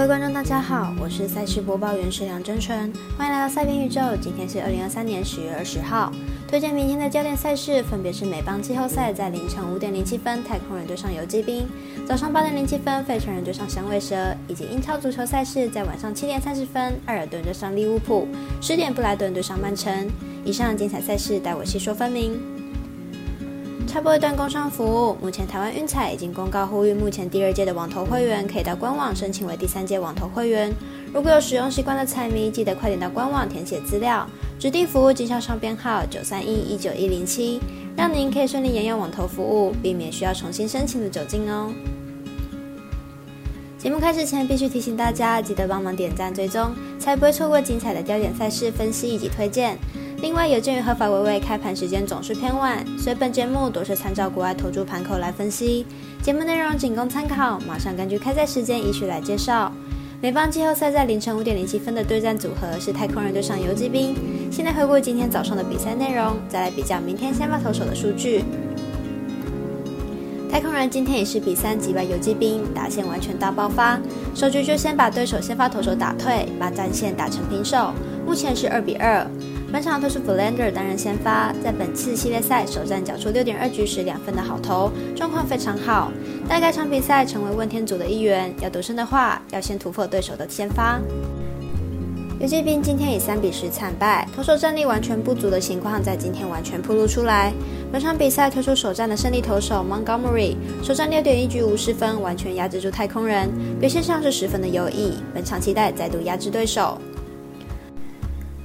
各位观众，大家好，我是赛事播报员石梁真纯，欢迎来到赛边宇宙。今天是二零二三年十月二十号，推荐明天的焦点赛事分别是美邦季后赛在凌晨五点零七分，太空人对上游击兵；早上八点零七分，费城人对上响尾蛇；以及英超足球赛事在晚上七点三十分，埃尔顿对上利物浦；十点布莱顿对上曼城。以上精彩赛事，待我细说分明。插播一段工商服务。目前台湾运彩已经公告呼吁，目前第二届的网投会员可以到官网申请为第三届网投会员。如果有使用习惯的彩迷，记得快点到官网填写资料，指定服务经销商编号九三一一九一零七，让您可以顺利沿用网投服务，避免需要重新申请的酒精哦。节目开始前，必须提醒大家，记得帮忙点赞追踪，才不会错过精彩的焦点赛事分析以及推荐。另外，有鉴于合法微微开盘时间总是偏晚，所以本节目都是参照国外投注盘口来分析。节目内容仅供参考，马上根据开赛时间依序来介绍。美邦季后赛在凌晨五点零七分的对战组合是太空人对上游击兵。现在回顾今天早上的比赛内容，再来比较明天先发投手的数据。太空人今天也是比三击败游击兵，打线完全大爆发，首局就先把对手先发投手打退，把战线打成平手，目前是二比二。本场推出 f l a n d e r 担任先发，在本次系列赛首战缴出六点二局时两分的好投，状况非常好。待该场比赛成为问天组的一员，要独胜的话，要先突破对手的先发。游击兵今天以三比十惨败，投手战力完全不足的情况在今天完全暴露出来。本场比赛推出首战的胜利投手 Montgomery，首战六点一局无失分，完全压制住太空人，表现上是十分的优异。本场期待再度压制对手。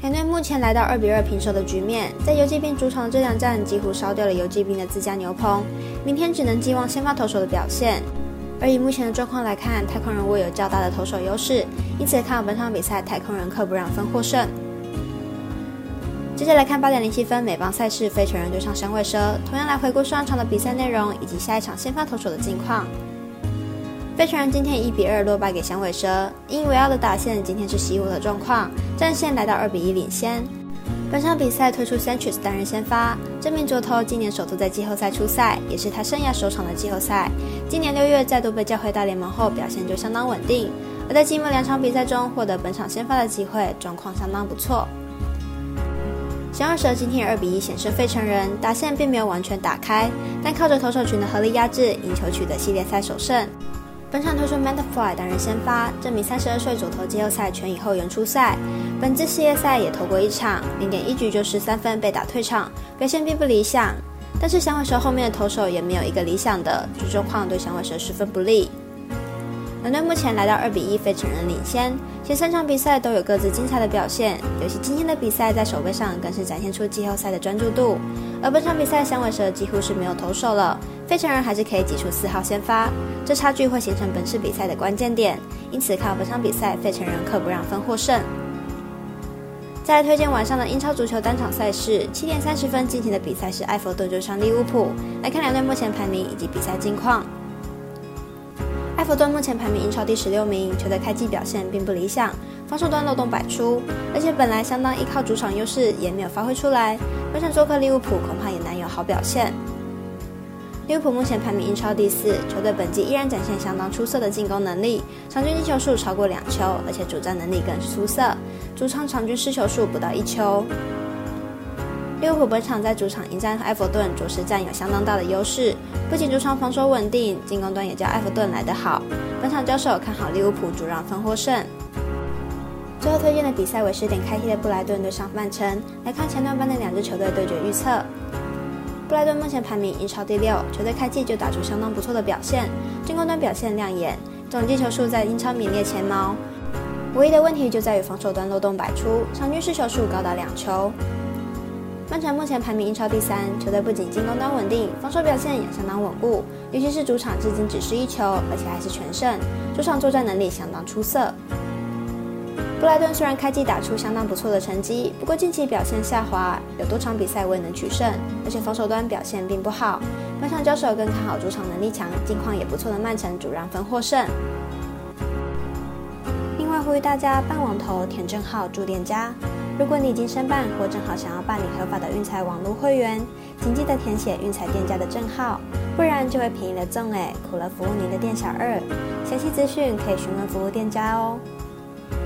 两队目前来到二比二平手的局面，在游击兵主场的这两战几乎烧掉了游击兵的自家牛棚，明天只能寄望先发投手的表现。而以目前的状况来看，太空人握有较大的投手优势，因此看好本场比赛太空人克不让分获胜。接下来看八点零七分美邦赛事，费城人对上响尾蛇，同样来回顾上场的比赛内容以及下一场先发投手的近况。费城人今天一比二落败给响尾蛇，引以为傲的打线今天是熄火的状况，战线来到二比一领先。本场比赛推出 Sanchez 担任先发，这名左投今年首度在季后赛出赛，也是他生涯首场的季后赛。今年六月再度被叫回大联盟后，表现就相当稳定，而在季末两场比赛中获得本场先发的机会，状况相当不错。响尾蛇今天二比一险胜费城人，打线并没有完全打开，但靠着投手群的合力压制，赢球取得系列赛首胜。本场推出 m a n t f l y 担任先发，这名三十二岁左投季后赛全以后援出赛，本次系列赛也投过一场，零点一局就十三分被打退场，表现并不理想。但是响尾蛇后面的投手也没有一个理想的，主状况对响尾蛇十分不利。两队目前来到二比一，费城人领先。前三场比赛都有各自精彩的表现，尤其今天的比赛在守备上更是展现出季后赛的专注度。而本场比赛响尾蛇几乎是没有投手了。费城人还是可以挤出四号先发，这差距会形成本次比赛的关键点，因此靠本场比赛费城人客不让分获胜。再来推荐晚上的英超足球单场赛事，七点三十分进行的比赛是埃弗顿对上利物浦。来看两队目前排名以及比赛近况。埃弗顿目前排名英超第十六名，球队开季表现并不理想，防守端漏洞百出，而且本来相当依靠主场优势也没有发挥出来，本场做客利物浦恐怕也难有好表现。利物浦目前排名英超第四，球队本季依然展现相当出色的进攻能力，场均进球数超过两球，而且主战能力更是出色，主场场均失球数不到一球。利物浦本场在主场迎战埃弗顿，着实占有相当大的优势，不仅主场防守稳定，进攻端也较埃弗顿来得好。本场交手看好利物浦主让分获胜。最后推荐的比赛为十点开踢的布莱顿对上曼城，来看前段班的两支球队对决预测。布莱顿目前排名英超第六，球队开季就打出相当不错的表现，进攻端表现亮眼，总进球数在英超名列前茅。唯一的问题就在于防守端漏洞百出，场均失球数高达两球。曼城目前排名英超第三，球队不仅进攻端稳定，防守表现也相当稳固，尤其是主场至今只失一球，而且还是全胜，主场作战能力相当出色。布莱顿虽然开季打出相当不错的成绩，不过近期表现下滑，有多场比赛未能取胜，而且防守端表现并不好。本场交手更看好主场能力强、近况也不错的曼城主让分获胜。另外呼吁大家办网投填证号助店家，如果你已经申办或正好想要办理合法的运彩网络会员，请记得填写运彩店家的证号，不然就会便宜了赠哎，苦了服务您的店小二。详细资讯可以询问服务店家哦。